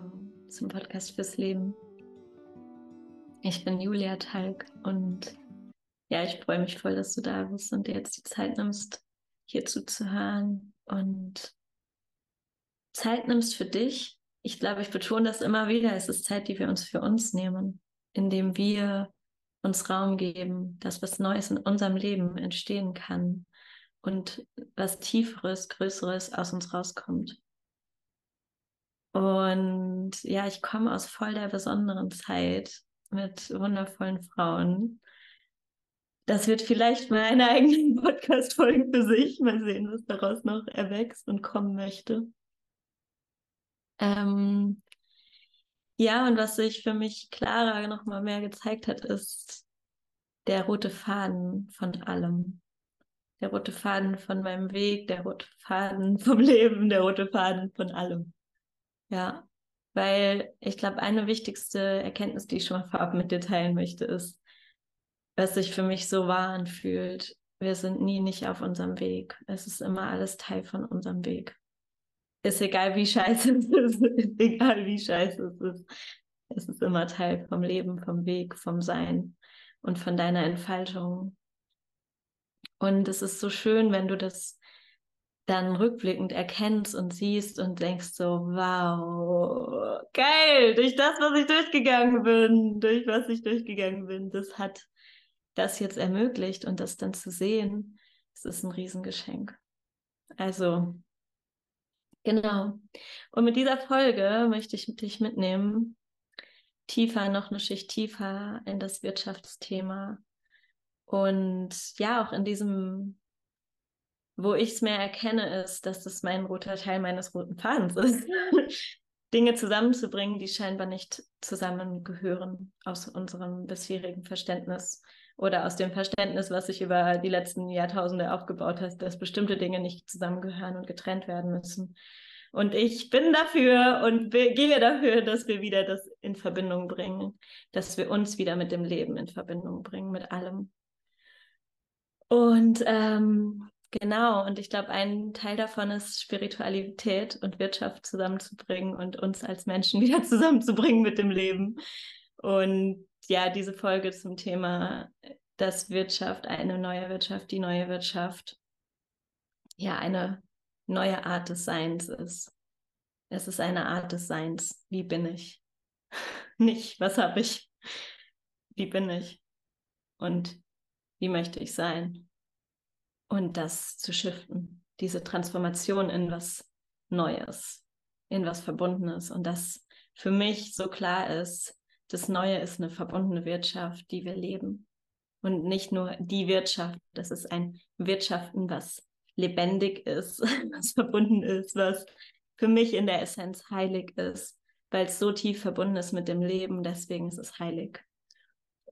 willkommen zum Podcast fürs Leben. Ich bin Julia Talg und ja, ich freue mich voll, dass du da bist und dir jetzt die Zeit nimmst, hier zuzuhören und Zeit nimmst für dich. Ich glaube, ich betone das immer wieder. Es ist Zeit, die wir uns für uns nehmen, indem wir uns Raum geben, dass was Neues in unserem Leben entstehen kann und was Tieferes, Größeres aus uns rauskommt. Und ja, ich komme aus voll der besonderen Zeit mit wundervollen Frauen. Das wird vielleicht mal eine eigene Podcast-Folge für sich. Mal sehen, was daraus noch erwächst und kommen möchte. Ähm, ja, und was sich für mich klarer noch mal mehr gezeigt hat, ist der rote Faden von allem. Der rote Faden von meinem Weg, der rote Faden vom Leben, der rote Faden von allem. Ja, weil ich glaube, eine wichtigste Erkenntnis, die ich schon mal vorab mit dir teilen möchte, ist, was sich für mich so wahr anfühlt. Wir sind nie nicht auf unserem Weg. Es ist immer alles Teil von unserem Weg. Ist egal, wie scheiße es ist, ist egal, wie scheiße es ist. Es ist immer Teil vom Leben, vom Weg, vom Sein und von deiner Entfaltung. Und es ist so schön, wenn du das dann rückblickend erkennst und siehst und denkst so, wow, geil, durch das, was ich durchgegangen bin, durch was ich durchgegangen bin, das hat das jetzt ermöglicht und das dann zu sehen, das ist ein Riesengeschenk. Also, genau. Und mit dieser Folge möchte ich dich mitnehmen, tiefer, noch eine Schicht tiefer in das Wirtschaftsthema und ja, auch in diesem wo ich es mehr erkenne, ist, dass das mein roter Teil meines roten Fadens ist. Dinge zusammenzubringen, die scheinbar nicht zusammengehören aus unserem bisherigen Verständnis oder aus dem Verständnis, was sich über die letzten Jahrtausende aufgebaut hat, dass bestimmte Dinge nicht zusammengehören und getrennt werden müssen. Und ich bin dafür und gehe dafür, dass wir wieder das in Verbindung bringen, dass wir uns wieder mit dem Leben in Verbindung bringen, mit allem. Und ähm, Genau, und ich glaube, ein Teil davon ist Spiritualität und Wirtschaft zusammenzubringen und uns als Menschen wieder zusammenzubringen mit dem Leben. Und ja, diese Folge zum Thema, dass Wirtschaft eine neue Wirtschaft, die neue Wirtschaft, ja, eine neue Art des Seins ist. Es ist eine Art des Seins. Wie bin ich? Nicht, was habe ich? Wie bin ich? Und wie möchte ich sein? Und das zu shiften, diese Transformation in was Neues, in was Verbundenes. Und das für mich so klar ist, das Neue ist eine verbundene Wirtschaft, die wir leben. Und nicht nur die Wirtschaft, das ist ein Wirtschaften, was lebendig ist, was verbunden ist, was für mich in der Essenz heilig ist, weil es so tief verbunden ist mit dem Leben, deswegen ist es heilig.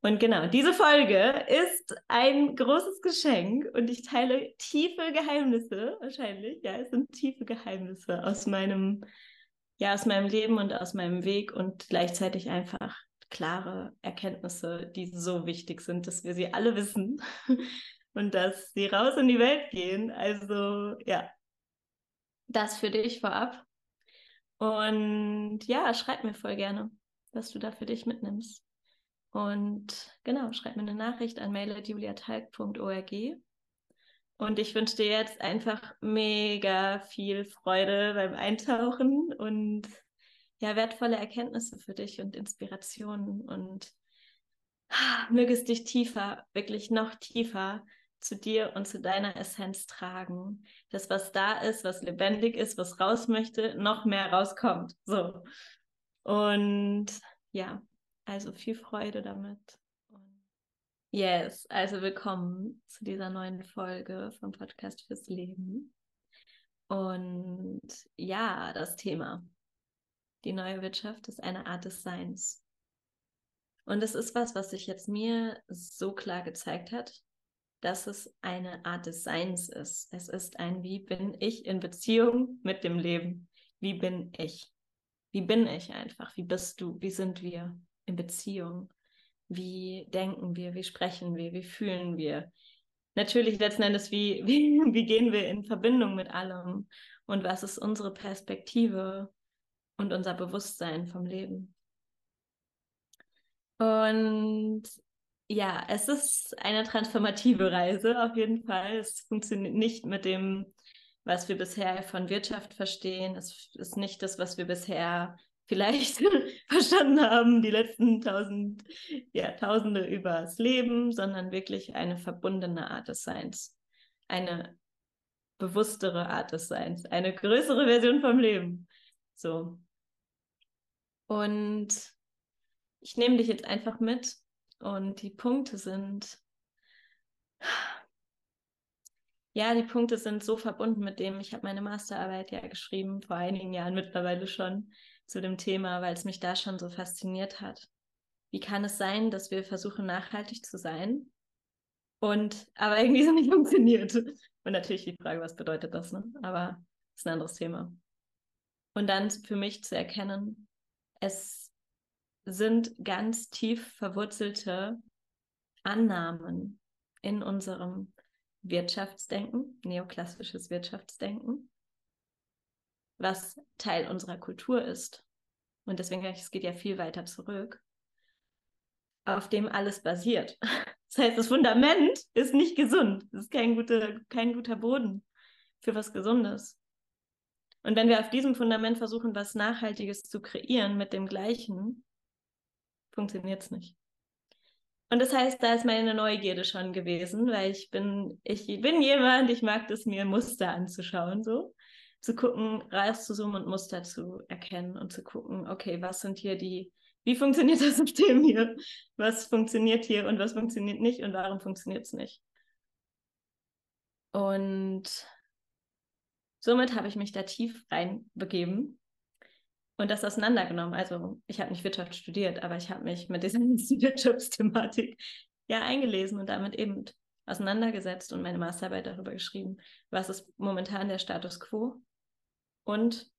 Und genau, diese Folge ist ein großes Geschenk und ich teile tiefe Geheimnisse, wahrscheinlich. Ja, es sind tiefe Geheimnisse aus meinem, ja, aus meinem Leben und aus meinem Weg und gleichzeitig einfach klare Erkenntnisse, die so wichtig sind, dass wir sie alle wissen und dass sie raus in die Welt gehen. Also, ja, das für dich vorab. Und ja, schreib mir voll gerne, was du da für dich mitnimmst. Und genau, schreib mir eine Nachricht an mail.juliatalk.org. Und ich wünsche dir jetzt einfach mega viel Freude beim Eintauchen und ja, wertvolle Erkenntnisse für dich und Inspirationen und ah, möge es dich tiefer, wirklich noch tiefer zu dir und zu deiner Essenz tragen. Das, was da ist, was lebendig ist, was raus möchte, noch mehr rauskommt. So. Und ja, also viel Freude damit. Yes, also willkommen zu dieser neuen Folge vom Podcast fürs Leben. Und ja, das Thema. Die neue Wirtschaft ist eine Art des Seins. Und es ist was, was sich jetzt mir so klar gezeigt hat, dass es eine Art des Seins ist. Es ist ein, wie bin ich in Beziehung mit dem Leben? Wie bin ich? Wie bin ich einfach? Wie bist du? Wie sind wir? In Beziehung? Wie denken wir? Wie sprechen wir? Wie fühlen wir? Natürlich letzten Endes, wie, wie, wie gehen wir in Verbindung mit allem? Und was ist unsere Perspektive und unser Bewusstsein vom Leben. Und ja, es ist eine transformative Reise auf jeden Fall. Es funktioniert nicht mit dem, was wir bisher von Wirtschaft verstehen. Es ist nicht das, was wir bisher vielleicht verstanden haben, die letzten tausend Jahrtausende über das Leben, sondern wirklich eine verbundene Art des Seins. Eine bewusstere Art des Seins, eine größere Version vom Leben. So. Und ich nehme dich jetzt einfach mit und die Punkte sind, ja, die Punkte sind so verbunden mit dem, ich habe meine Masterarbeit ja geschrieben, vor einigen Jahren mittlerweile schon, zu dem Thema, weil es mich da schon so fasziniert hat. Wie kann es sein, dass wir versuchen, nachhaltig zu sein und aber irgendwie so nicht funktioniert? Und natürlich die Frage, was bedeutet das, ne? Aber ist ein anderes Thema. Und dann für mich zu erkennen, es sind ganz tief verwurzelte Annahmen in unserem Wirtschaftsdenken, neoklassisches Wirtschaftsdenken, was Teil unserer Kultur ist. Und deswegen, es geht ja viel weiter zurück, auf dem alles basiert. Das heißt, das Fundament ist nicht gesund. Es ist kein guter, kein guter Boden für was Gesundes. Und wenn wir auf diesem Fundament versuchen, was Nachhaltiges zu kreieren mit dem Gleichen, funktioniert es nicht. Und das heißt, da ist meine Neugierde schon gewesen, weil ich bin, ich bin jemand, ich mag es mir Muster anzuschauen, so zu gucken, rauszuzoomen und Muster zu erkennen und zu gucken, okay, was sind hier die, wie funktioniert das System hier? Was funktioniert hier und was funktioniert nicht und warum funktioniert es nicht? Und somit habe ich mich da tief reinbegeben und das auseinandergenommen. Also ich habe nicht Wirtschaft studiert, aber ich habe mich mit dieser Wirtschaftsthematik ja eingelesen und damit eben auseinandergesetzt und meine Masterarbeit darüber geschrieben, was ist momentan der Status quo und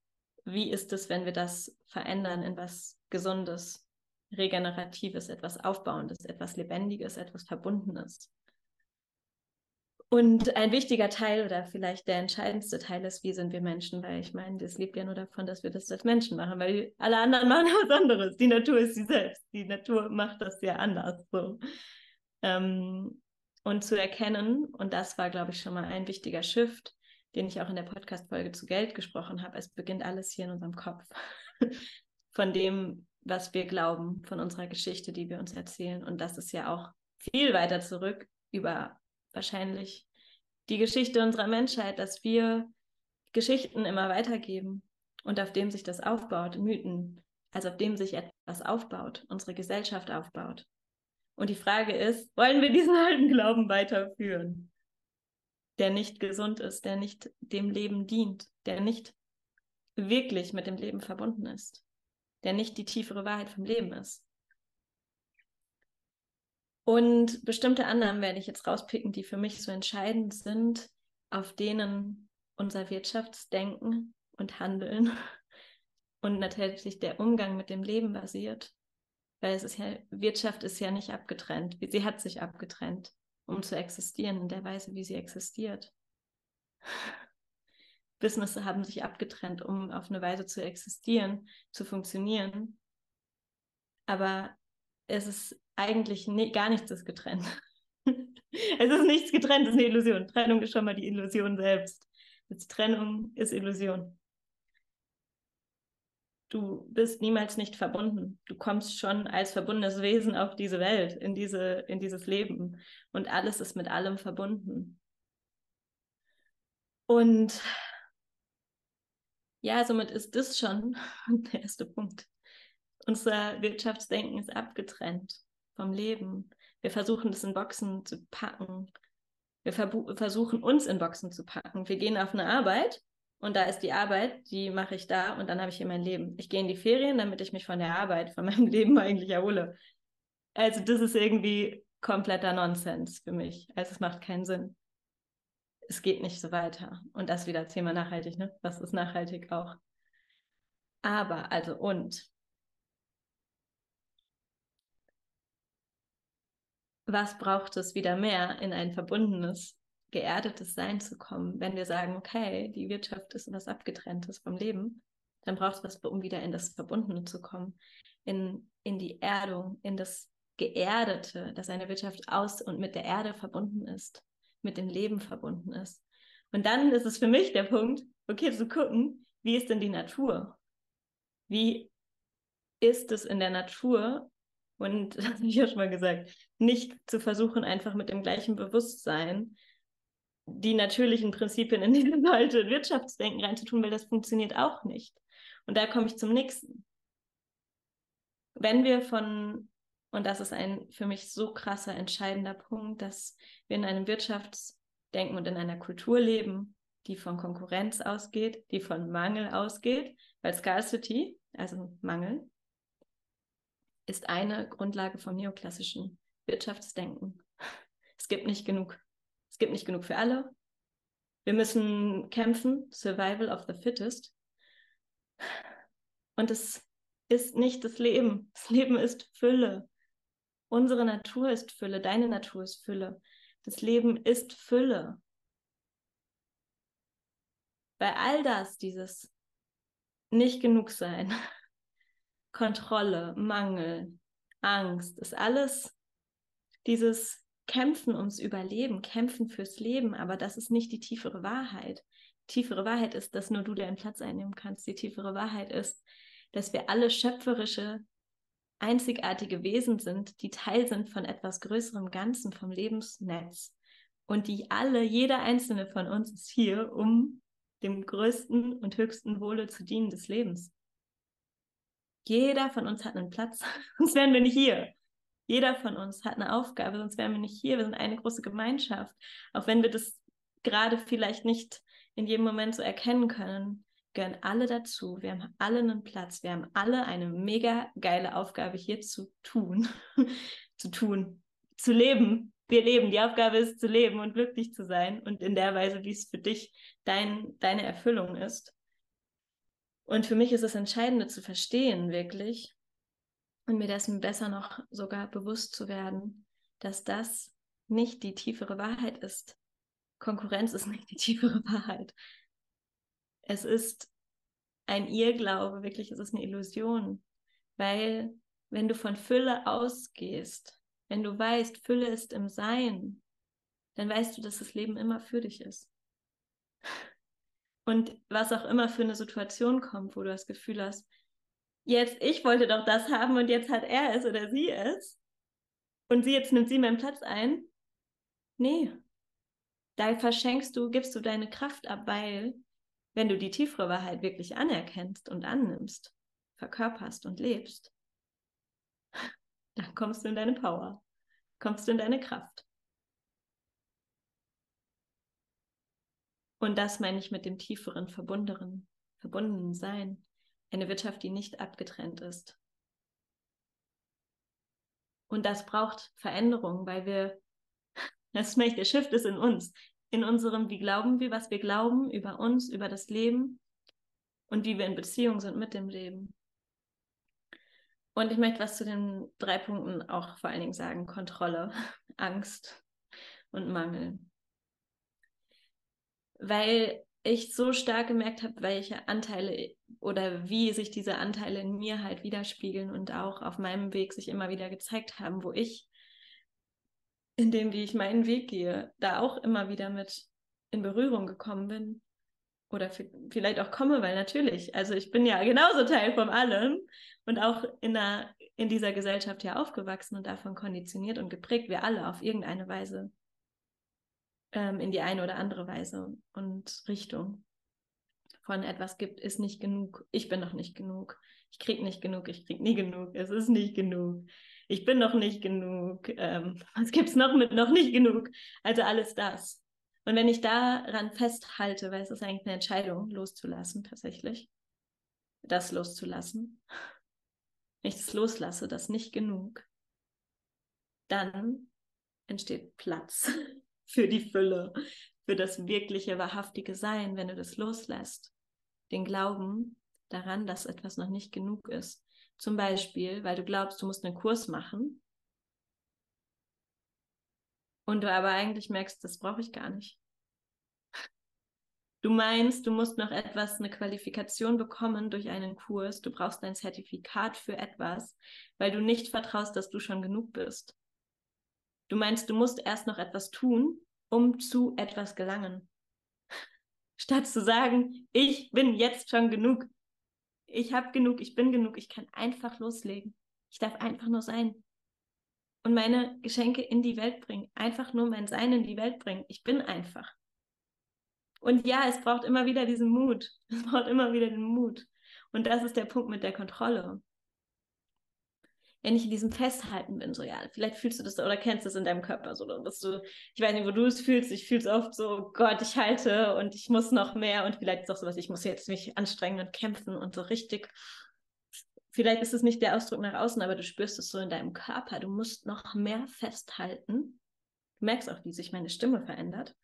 wie ist es, wenn wir das verändern in was Gesundes, Regeneratives, etwas Aufbauendes, etwas Lebendiges, etwas Verbundenes. Und ein wichtiger Teil oder vielleicht der entscheidendste Teil ist, wie sind wir Menschen? Weil ich meine, das lebt ja nur davon, dass wir das als Menschen machen, weil alle anderen machen was anderes. Die Natur ist sie selbst. Die Natur macht das ja anders. So. Ähm, und zu erkennen, und das war, glaube ich, schon mal ein wichtiger Shift, den ich auch in der Podcast-Folge zu Geld gesprochen habe. Es beginnt alles hier in unserem Kopf. von dem, was wir glauben, von unserer Geschichte, die wir uns erzählen. Und das ist ja auch viel weiter zurück über wahrscheinlich die Geschichte unserer Menschheit, dass wir Geschichten immer weitergeben und auf dem sich das aufbaut, Mythen, also auf dem sich etwas aufbaut, unsere Gesellschaft aufbaut. Und die Frage ist, wollen wir diesen alten Glauben weiterführen, der nicht gesund ist, der nicht dem Leben dient, der nicht wirklich mit dem Leben verbunden ist, der nicht die tiefere Wahrheit vom Leben ist? Und bestimmte Annahmen werde ich jetzt rauspicken, die für mich so entscheidend sind, auf denen unser Wirtschaftsdenken und Handeln und natürlich der Umgang mit dem Leben basiert. Weil es ist ja, Wirtschaft ist ja nicht abgetrennt. Sie hat sich abgetrennt, um zu existieren in der Weise, wie sie existiert. Business haben sich abgetrennt, um auf eine Weise zu existieren, zu funktionieren. Aber es ist eigentlich ne gar nichts ist getrennt. es ist nichts getrennt, es ist eine Illusion. Trennung ist schon mal die Illusion selbst. Jetzt Trennung ist Illusion. Du bist niemals nicht verbunden. Du kommst schon als verbundenes Wesen auf diese Welt, in, diese, in dieses Leben. Und alles ist mit allem verbunden. Und ja, somit ist das schon der erste Punkt. Unser Wirtschaftsdenken ist abgetrennt vom Leben. Wir versuchen das in Boxen zu packen. Wir versuchen uns in Boxen zu packen. Wir gehen auf eine Arbeit und da ist die Arbeit, die mache ich da und dann habe ich hier mein Leben. Ich gehe in die Ferien, damit ich mich von der Arbeit, von meinem Leben eigentlich erhole. Also das ist irgendwie kompletter Nonsens für mich. Also es macht keinen Sinn. Es geht nicht so weiter. Und das wieder Thema nachhaltig, ne? Was ist nachhaltig auch? Aber, also und, was braucht es wieder mehr, in ein verbundenes, geerdetes Sein zu kommen, wenn wir sagen, okay, die Wirtschaft ist was Abgetrenntes vom Leben. dann braucht es was, um wieder in das Verbundene zu kommen, in, in die Erdung, in das Geerdete, dass eine Wirtschaft aus und mit der Erde verbunden ist, mit dem Leben verbunden ist. Und dann ist es für mich der Punkt, okay, zu gucken, wie ist denn die Natur? Wie ist es in der Natur? Und das habe ich ja schon mal gesagt, nicht zu versuchen, einfach mit dem gleichen Bewusstsein die natürlichen Prinzipien in dieses alte Wirtschaftsdenken reinzutun, weil das funktioniert auch nicht. Und da komme ich zum nächsten. Wenn wir von, und das ist ein für mich so krasser, entscheidender Punkt, dass wir in einem Wirtschaftsdenken und in einer Kultur leben, die von Konkurrenz ausgeht, die von Mangel ausgeht, weil Scarcity, also Mangel, ist eine Grundlage vom neoklassischen Wirtschaftsdenken. Es gibt nicht genug. Gibt nicht genug für alle. Wir müssen kämpfen, Survival of the Fittest. Und es ist nicht das Leben. Das Leben ist Fülle. Unsere Natur ist Fülle, deine Natur ist Fülle. Das Leben ist Fülle. Bei all das, dieses nicht genug sein, Kontrolle, Mangel, Angst, ist alles dieses Kämpfen ums Überleben, Kämpfen fürs Leben, aber das ist nicht die tiefere Wahrheit. Die tiefere Wahrheit ist, dass nur du deinen Platz einnehmen kannst. Die tiefere Wahrheit ist, dass wir alle schöpferische, einzigartige Wesen sind, die Teil sind von etwas größerem Ganzen, vom Lebensnetz. Und die alle, jeder einzelne von uns ist hier, um dem größten und höchsten Wohle zu dienen des Lebens. Jeder von uns hat einen Platz, sonst wären wir nicht hier. Jeder von uns hat eine Aufgabe, sonst wären wir nicht hier. Wir sind eine große Gemeinschaft. Auch wenn wir das gerade vielleicht nicht in jedem Moment so erkennen können, gehören alle dazu. Wir haben alle einen Platz. Wir haben alle eine mega geile Aufgabe hier zu tun. zu tun. Zu leben. Wir leben. Die Aufgabe ist zu leben und glücklich zu sein und in der Weise, wie es für dich dein, deine Erfüllung ist. Und für mich ist es Entscheidende zu verstehen, wirklich, und mir dessen besser noch sogar bewusst zu werden, dass das nicht die tiefere Wahrheit ist. Konkurrenz ist nicht die tiefere Wahrheit. Es ist ein Irrglaube, wirklich, es ist eine Illusion. Weil wenn du von Fülle ausgehst, wenn du weißt, Fülle ist im Sein, dann weißt du, dass das Leben immer für dich ist. Und was auch immer für eine Situation kommt, wo du das Gefühl hast, jetzt, ich wollte doch das haben und jetzt hat er es oder sie es. Und sie jetzt nimmt sie meinen Platz ein. Nee. Da verschenkst du, gibst du deine Kraft ab, weil wenn du die tiefere Wahrheit wirklich anerkennst und annimmst, verkörperst und lebst, dann kommst du in deine Power, kommst du in deine Kraft. Und das meine ich mit dem tieferen, verbundenen, verbundenen Sein. Eine Wirtschaft, die nicht abgetrennt ist. Und das braucht Veränderung, weil wir, das ist der Shift ist in uns, in unserem, wie glauben wir, was wir glauben über uns, über das Leben und wie wir in Beziehung sind mit dem Leben. Und ich möchte was zu den drei Punkten auch vor allen Dingen sagen. Kontrolle, Angst und Mangel weil ich so stark gemerkt habe, welche Anteile oder wie sich diese Anteile in mir halt widerspiegeln und auch auf meinem Weg sich immer wieder gezeigt haben, wo ich in dem, wie ich meinen Weg gehe, da auch immer wieder mit in Berührung gekommen bin. Oder vielleicht auch komme, weil natürlich, also ich bin ja genauso Teil von allem und auch in, der, in dieser Gesellschaft ja aufgewachsen und davon konditioniert und geprägt, wir alle auf irgendeine Weise ähm, in die eine oder andere Weise und Richtung von etwas gibt, ist nicht genug. Ich bin noch nicht genug. Ich krieg nicht genug. Ich krieg nie genug. Es ist nicht genug. Ich bin noch nicht genug. Ähm, was gibt's noch mit noch nicht genug? Also alles das. Und wenn ich daran festhalte, weil es ist eigentlich eine Entscheidung, loszulassen, tatsächlich, das loszulassen, wenn ich das loslasse, das nicht genug, dann entsteht Platz für die Fülle, für das wirkliche, wahrhaftige Sein, wenn du das loslässt. Den Glauben daran, dass etwas noch nicht genug ist. Zum Beispiel, weil du glaubst, du musst einen Kurs machen und du aber eigentlich merkst, das brauche ich gar nicht. Du meinst, du musst noch etwas, eine Qualifikation bekommen durch einen Kurs. Du brauchst ein Zertifikat für etwas, weil du nicht vertraust, dass du schon genug bist. Du meinst, du musst erst noch etwas tun, um zu etwas gelangen. Statt zu sagen, ich bin jetzt schon genug. Ich habe genug, ich bin genug, ich kann einfach loslegen. Ich darf einfach nur sein. Und meine Geschenke in die Welt bringen. Einfach nur mein Sein in die Welt bringen. Ich bin einfach. Und ja, es braucht immer wieder diesen Mut. Es braucht immer wieder den Mut. Und das ist der Punkt mit der Kontrolle. Wenn ich in diesem Festhalten bin, so ja, vielleicht fühlst du das oder kennst du das in deinem Körper so, bist du, ich weiß nicht, wo du es fühlst, ich fühle es oft so, oh Gott, ich halte und ich muss noch mehr und vielleicht ist auch sowas, ich muss jetzt mich anstrengen und kämpfen und so richtig. Vielleicht ist es nicht der Ausdruck nach außen, aber du spürst es so in deinem Körper. Du musst noch mehr festhalten. Du merkst auch, wie sich meine Stimme verändert.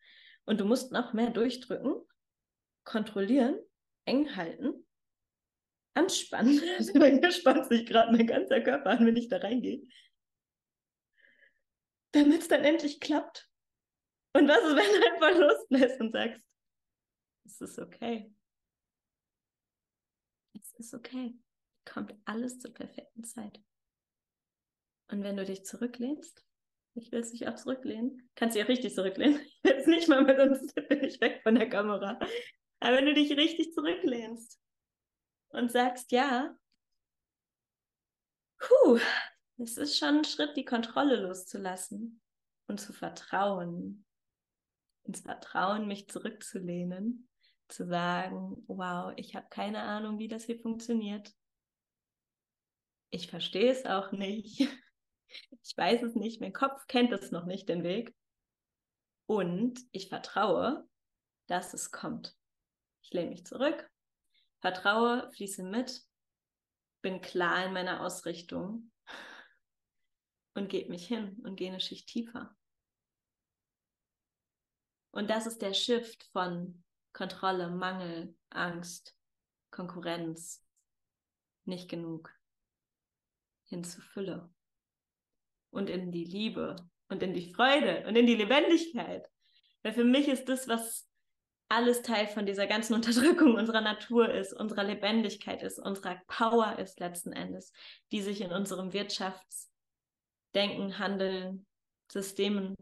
Und du musst noch mehr durchdrücken, kontrollieren, eng halten, anspannen. Also bei mir spannt sich gerade mein ganzer Körper an, wenn ich da reingehe. Damit es dann endlich klappt. Und was ist, wenn du einfach loslässt und sagst, es ist okay. Es ist okay. Kommt alles zur perfekten Zeit. Und wenn du dich zurücklehnst ich will es nicht auch zurücklehnen. Kannst dich auch richtig zurücklehnen. Es nicht mal, weil sonst bin ich weg von der Kamera. Aber wenn du dich richtig zurücklehnst und sagst, ja, puh, es ist schon ein Schritt, die Kontrolle loszulassen und zu vertrauen. Ins Vertrauen, mich zurückzulehnen, zu sagen, wow, ich habe keine Ahnung, wie das hier funktioniert. Ich verstehe es auch nicht. Ich weiß es nicht, mein Kopf kennt es noch nicht, den Weg. Und ich vertraue, dass es kommt. Ich lehne mich zurück, vertraue, fließe mit, bin klar in meiner Ausrichtung und gebe mich hin und gehe eine Schicht tiefer. Und das ist der Shift von Kontrolle, Mangel, Angst, Konkurrenz, nicht genug, hin zu Fülle und in die Liebe und in die Freude und in die Lebendigkeit. Weil für mich ist das, was alles Teil von dieser ganzen Unterdrückung unserer Natur ist, unserer Lebendigkeit ist, unserer Power ist letzten Endes, die sich in unserem Wirtschaftsdenken, Handeln, Systemen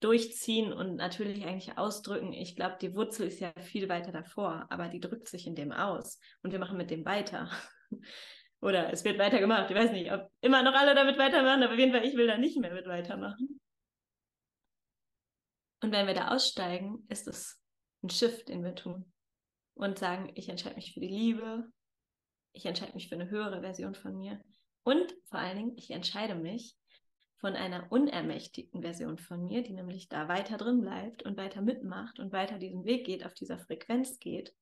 durchziehen und natürlich eigentlich ausdrücken. Ich glaube, die Wurzel ist ja viel weiter davor, aber die drückt sich in dem aus und wir machen mit dem weiter. Oder es wird weitergemacht. Ich weiß nicht, ob immer noch alle damit weitermachen, aber auf jeden Fall, ich will da nicht mehr mit weitermachen. Und wenn wir da aussteigen, ist es ein Shift, den wir tun. Und sagen, ich entscheide mich für die Liebe, ich entscheide mich für eine höhere Version von mir. Und vor allen Dingen, ich entscheide mich von einer unermächtigten Version von mir, die nämlich da weiter drin bleibt und weiter mitmacht und weiter diesen Weg geht, auf dieser Frequenz geht,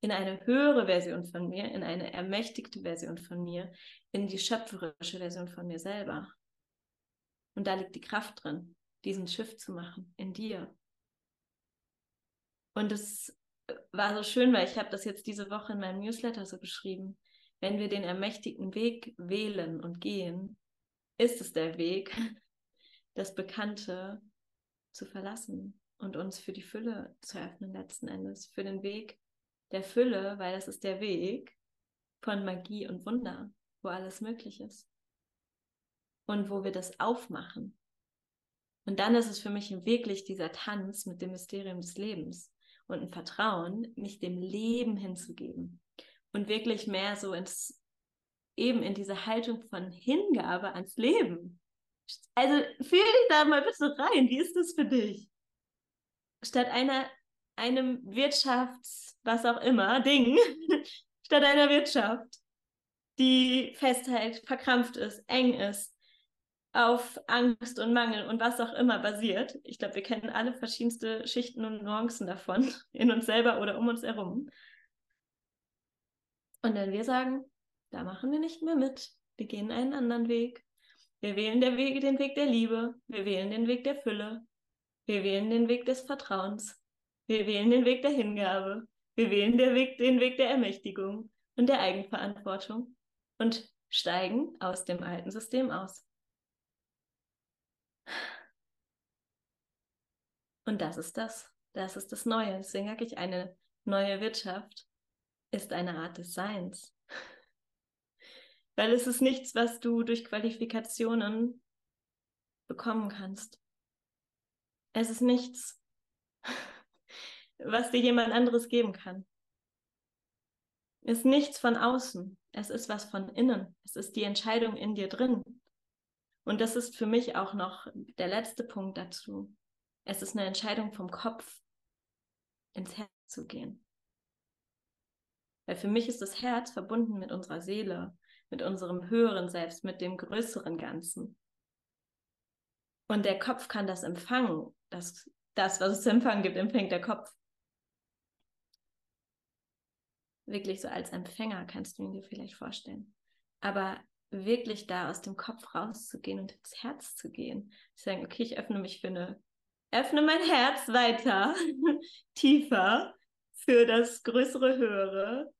in eine höhere Version von mir, in eine ermächtigte Version von mir, in die schöpferische Version von mir selber. Und da liegt die Kraft drin, diesen Shift zu machen in dir. Und es war so schön, weil ich habe das jetzt diese Woche in meinem Newsletter so beschrieben. Wenn wir den ermächtigten Weg wählen und gehen, ist es der Weg, das Bekannte zu verlassen und uns für die Fülle zu öffnen letzten Endes, für den Weg der Fülle, weil das ist der Weg von Magie und Wunder, wo alles möglich ist. Und wo wir das aufmachen. Und dann ist es für mich wirklich dieser Tanz mit dem Mysterium des Lebens und ein Vertrauen, mich dem Leben hinzugeben und wirklich mehr so ins, eben in diese Haltung von Hingabe ans Leben. Also fühl dich da mal bitte rein. Wie ist das für dich? Statt einer einem Wirtschafts, was auch immer, Ding, statt einer Wirtschaft, die festhält, verkrampft ist, eng ist, auf Angst und Mangel und was auch immer basiert. Ich glaube, wir kennen alle verschiedenste Schichten und Nuancen davon, in uns selber oder um uns herum. Und wenn wir sagen, da machen wir nicht mehr mit, wir gehen einen anderen Weg. Wir wählen Weg, den Weg der Liebe, wir wählen den Weg der Fülle, wir wählen den Weg des Vertrauens. Wir wählen den Weg der Hingabe. Wir wählen Weg, den Weg der Ermächtigung und der Eigenverantwortung und steigen aus dem alten System aus. Und das ist das. Das ist das Neue. Deswegen sage ich, eine neue Wirtschaft ist eine Art des Seins. Weil es ist nichts, was du durch Qualifikationen bekommen kannst. Es ist nichts, was dir jemand anderes geben kann. Es ist nichts von außen. Es ist was von innen. Es ist die Entscheidung in dir drin. Und das ist für mich auch noch der letzte Punkt dazu. Es ist eine Entscheidung vom Kopf, ins Herz zu gehen. Weil für mich ist das Herz verbunden mit unserer Seele, mit unserem höheren Selbst, mit dem größeren Ganzen. Und der Kopf kann das empfangen. Das, das, was es zu empfangen gibt, empfängt der Kopf. Wirklich so als Empfänger kannst du ihn dir vielleicht vorstellen. Aber wirklich da aus dem Kopf rauszugehen und ins Herz zu gehen. Zu sagen, okay, ich öffne mich für eine, öffne mein Herz weiter, tiefer für das größere, höhere,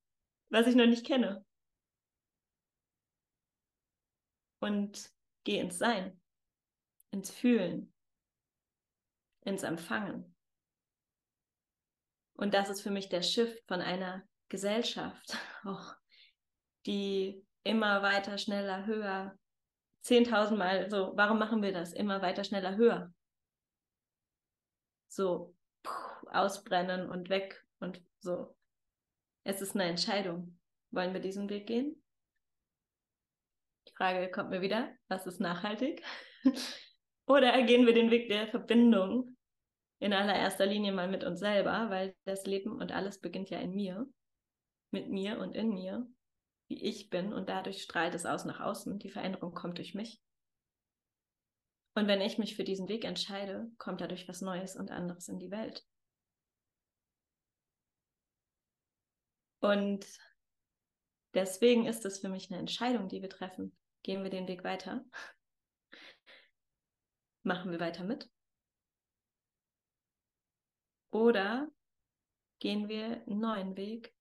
was ich noch nicht kenne. Und gehe ins Sein ins Fühlen, ins Empfangen. Und das ist für mich der Shift von einer Gesellschaft, auch die immer weiter, schneller, höher, zehntausendmal, so, warum machen wir das? Immer weiter, schneller, höher. So, ausbrennen und weg und so. Es ist eine Entscheidung. Wollen wir diesen Weg gehen? Die Frage kommt mir wieder, was ist nachhaltig? Oder gehen wir den Weg der Verbindung in allererster Linie mal mit uns selber, weil das Leben und alles beginnt ja in mir, mit mir und in mir, wie ich bin und dadurch strahlt es aus nach außen. Die Veränderung kommt durch mich. Und wenn ich mich für diesen Weg entscheide, kommt dadurch was Neues und anderes in die Welt. Und deswegen ist es für mich eine Entscheidung, die wir treffen. Gehen wir den Weg weiter Machen wir weiter mit? Oder gehen wir einen neuen Weg,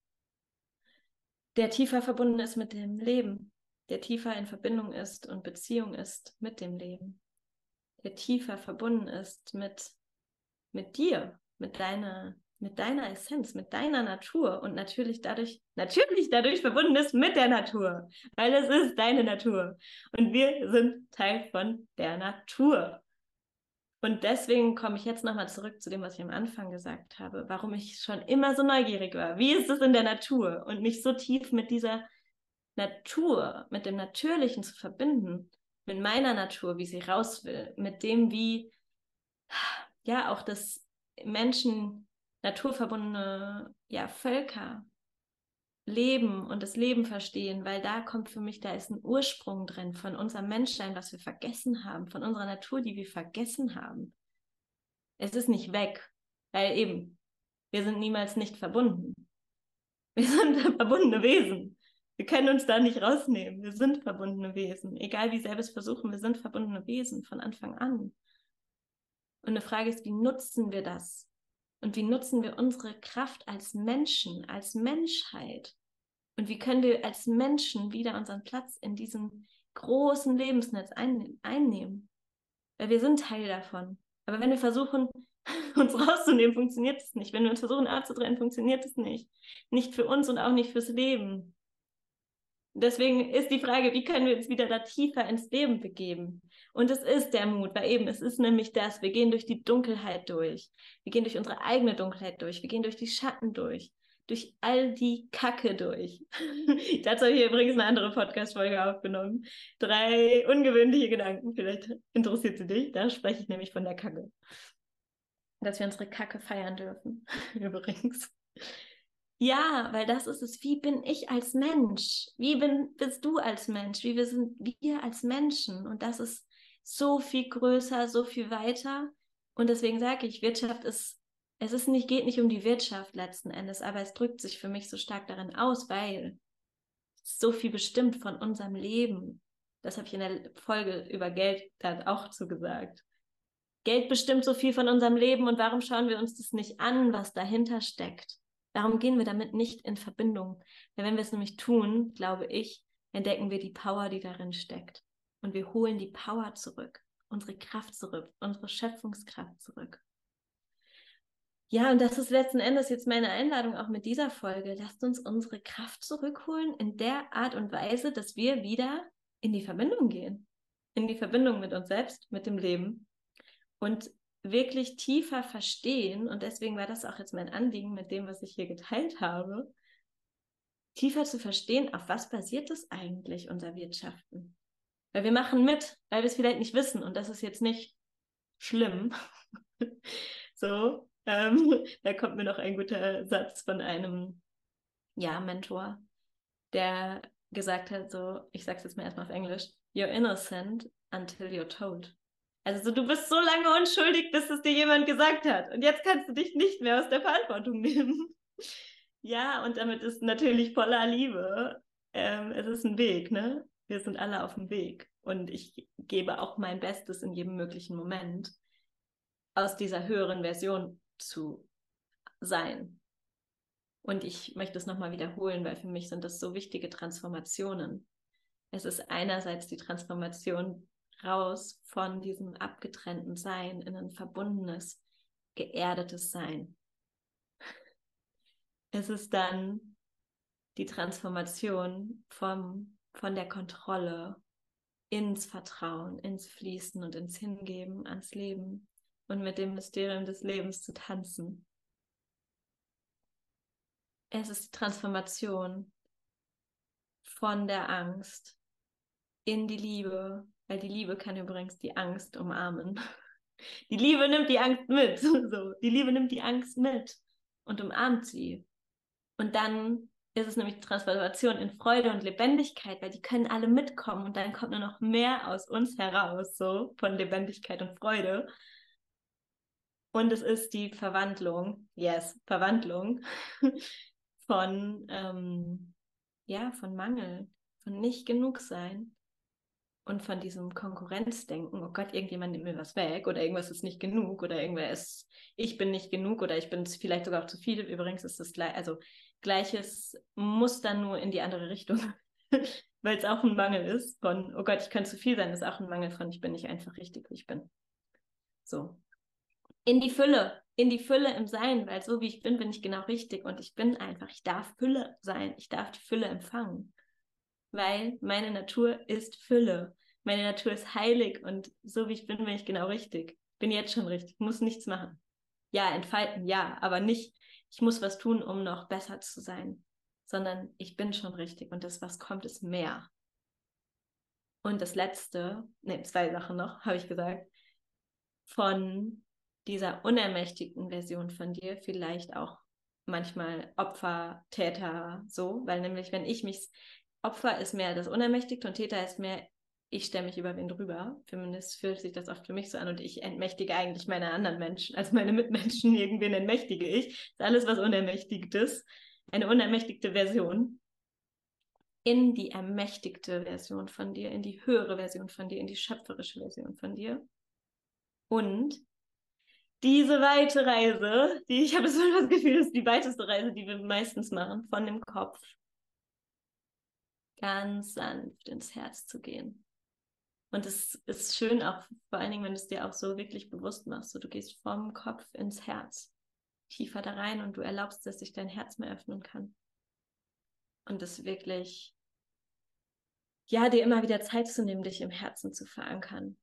der tiefer verbunden ist mit dem Leben, der tiefer in Verbindung ist und Beziehung ist mit dem Leben, der tiefer verbunden ist mit, mit dir, mit deiner, mit deiner Essenz, mit deiner Natur und natürlich dadurch, natürlich dadurch verbunden ist mit der Natur, weil es ist deine Natur und wir sind Teil von der Natur. Und deswegen komme ich jetzt nochmal zurück zu dem, was ich am Anfang gesagt habe, warum ich schon immer so neugierig war. Wie ist es in der Natur und mich so tief mit dieser Natur, mit dem Natürlichen zu verbinden, mit meiner Natur, wie sie raus will, mit dem, wie ja auch das Menschen naturverbundene ja, Völker leben und das Leben verstehen, weil da kommt für mich, da ist ein Ursprung drin von unserem Menschsein, was wir vergessen haben, von unserer Natur, die wir vergessen haben. Es ist nicht weg, weil eben, wir sind niemals nicht verbunden. Wir sind verbundene Wesen. Wir können uns da nicht rausnehmen. Wir sind verbundene Wesen. Egal wie sehr wir es versuchen, wir sind verbundene Wesen von Anfang an. Und eine Frage ist, wie nutzen wir das? Und wie nutzen wir unsere Kraft als Menschen, als Menschheit? Und wie können wir als Menschen wieder unseren Platz in diesem großen Lebensnetz ein einnehmen? Weil wir sind Teil davon. Aber wenn wir versuchen, uns rauszunehmen, funktioniert es nicht. Wenn wir uns versuchen abzudrehen, funktioniert es nicht. Nicht für uns und auch nicht fürs Leben. Deswegen ist die Frage, wie können wir uns wieder da tiefer ins Leben begeben? Und es ist der Mut, weil eben, es ist nämlich das, wir gehen durch die Dunkelheit durch. Wir gehen durch unsere eigene Dunkelheit durch. Wir gehen durch die Schatten durch. Durch all die Kacke durch. Dazu habe ich übrigens eine andere Podcast-Folge aufgenommen. Drei ungewöhnliche Gedanken. Vielleicht interessiert sie dich. Da spreche ich nämlich von der Kacke. Dass wir unsere Kacke feiern dürfen. übrigens. Ja, weil das ist es. Wie bin ich als Mensch? Wie bin, bist du als Mensch? Wie wir sind wir als Menschen? Und das ist so viel größer, so viel weiter. Und deswegen sage ich, Wirtschaft ist, es ist nicht, geht nicht um die Wirtschaft letzten Endes, aber es drückt sich für mich so stark darin aus, weil so viel bestimmt von unserem Leben. Das habe ich in der Folge über Geld dann auch zugesagt. Geld bestimmt so viel von unserem Leben und warum schauen wir uns das nicht an, was dahinter steckt? Warum gehen wir damit nicht in Verbindung? Weil wenn wir es nämlich tun, glaube ich, entdecken wir die Power, die darin steckt und wir holen die Power zurück, unsere Kraft zurück, unsere Schöpfungskraft zurück. Ja, und das ist letzten Endes jetzt meine Einladung auch mit dieser Folge. Lasst uns unsere Kraft zurückholen in der Art und Weise, dass wir wieder in die Verbindung gehen. In die Verbindung mit uns selbst, mit dem Leben. Und wirklich tiefer verstehen, und deswegen war das auch jetzt mein Anliegen mit dem, was ich hier geteilt habe, tiefer zu verstehen, auf was basiert es eigentlich, unser Wirtschaften. Weil wir machen mit, weil wir es vielleicht nicht wissen und das ist jetzt nicht schlimm. so, ähm, da kommt mir noch ein guter Satz von einem, ja, Mentor, der gesagt hat, so, ich sag's jetzt mal erstmal auf Englisch, you're innocent until you're told. Also so, du bist so lange unschuldig, bis es dir jemand gesagt hat. Und jetzt kannst du dich nicht mehr aus der Verantwortung nehmen. ja, und damit ist natürlich voller Liebe. Ähm, es ist ein Weg, ne? Wir sind alle auf dem Weg. Und ich gebe auch mein Bestes in jedem möglichen Moment, aus dieser höheren Version zu sein. Und ich möchte es nochmal wiederholen, weil für mich sind das so wichtige Transformationen. Es ist einerseits die Transformation raus von diesem abgetrennten Sein in ein verbundenes, geerdetes Sein. Es ist dann die Transformation vom, von der Kontrolle ins Vertrauen, ins Fließen und ins Hingeben ans Leben und mit dem Mysterium des Lebens zu tanzen. Es ist die Transformation von der Angst in die Liebe, weil die Liebe kann übrigens die Angst umarmen. Die Liebe nimmt die Angst mit. So, die Liebe nimmt die Angst mit und umarmt sie. Und dann ist es nämlich Transformation in Freude und Lebendigkeit, weil die können alle mitkommen und dann kommt nur noch mehr aus uns heraus, so von Lebendigkeit und Freude. Und es ist die Verwandlung, yes, Verwandlung von, ähm, ja, von Mangel, von nicht genug sein und von diesem Konkurrenzdenken, oh Gott, irgendjemand nimmt mir was weg oder irgendwas ist nicht genug oder irgendwer ist, ich bin nicht genug oder ich bin vielleicht sogar auch zu viel. Übrigens ist das gleich, also gleiches Muster nur in die andere Richtung, weil es auch ein Mangel ist von, oh Gott, ich könnte zu viel sein, ist auch ein Mangel von, ich bin nicht einfach richtig, wie ich bin. So. In die Fülle, in die Fülle im Sein, weil so wie ich bin, bin ich genau richtig und ich bin einfach, ich darf Fülle sein, ich darf die Fülle empfangen weil meine Natur ist Fülle. Meine Natur ist heilig und so wie ich bin, bin ich genau richtig. Bin jetzt schon richtig, muss nichts machen. Ja, entfalten, ja, aber nicht, ich muss was tun, um noch besser zu sein, sondern ich bin schon richtig und das, was kommt, ist mehr. Und das letzte, ne, zwei Sachen noch, habe ich gesagt, von dieser unermächtigten Version von dir, vielleicht auch manchmal Opfer, Täter, so, weil nämlich, wenn ich mich Opfer ist mehr das Unermächtigte und Täter ist mehr, ich stelle mich über wen drüber. Zumindest fühlt sich das oft für mich so an und ich entmächtige eigentlich meine anderen Menschen, also meine Mitmenschen, irgendwen entmächtige ich. Das ist alles, was unermächtigt ist. Eine unermächtigte Version in die ermächtigte Version von dir, in die höhere Version von dir, in die schöpferische Version von dir. Und diese weite Reise, die ich habe so das Gefühl, ist die weiteste Reise, die wir meistens machen, von dem Kopf ganz sanft ins Herz zu gehen. Und es ist schön auch, vor allen Dingen, wenn du es dir auch so wirklich bewusst machst. So, du gehst vom Kopf ins Herz, tiefer da rein und du erlaubst, dass sich dein Herz mehr öffnen kann. Und es wirklich, ja, dir immer wieder Zeit zu nehmen, dich im Herzen zu verankern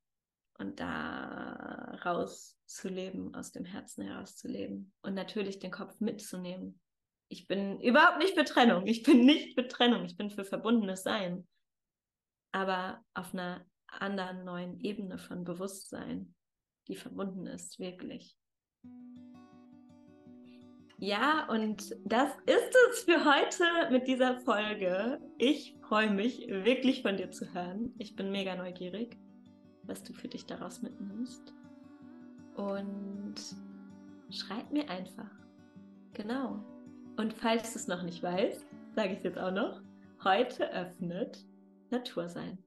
und da rauszuleben, aus dem Herzen herauszuleben und natürlich den Kopf mitzunehmen ich bin überhaupt nicht für Trennung. Ich bin nicht für Trennung. Ich bin für verbundenes Sein. Aber auf einer anderen neuen Ebene von Bewusstsein, die verbunden ist, wirklich. Ja, und das ist es für heute mit dieser Folge. Ich freue mich wirklich von dir zu hören. Ich bin mega neugierig, was du für dich daraus mitnimmst. Und schreib mir einfach. Genau. Und falls du es noch nicht weißt, sage ich es jetzt auch noch, heute öffnet Natursein.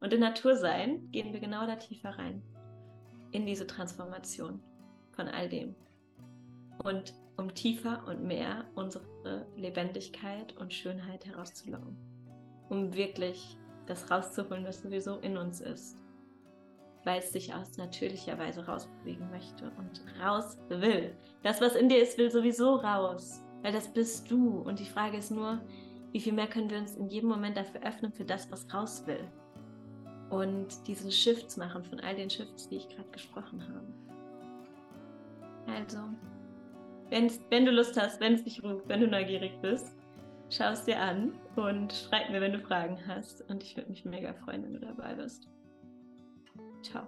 Und in Natursein gehen wir genau da tiefer rein, in diese Transformation von all dem. Und um tiefer und mehr unsere Lebendigkeit und Schönheit herauszulocken. Um wirklich das rauszuholen, was sowieso in uns ist. weil es sich aus natürlicher Weise rausbewegen möchte und raus will. Das, was in dir ist, will sowieso raus, weil das bist du. Und die Frage ist nur, wie viel mehr können wir uns in jedem Moment dafür öffnen für das, was raus will. Und diese Shifts machen von all den Shifts, die ich gerade gesprochen habe. Also, wenn, wenn du Lust hast, wenn es dich ruft, wenn du neugierig bist, schau es dir an und schreib mir, wenn du Fragen hast. Und ich würde mich mega freuen, wenn du dabei bist. Ciao.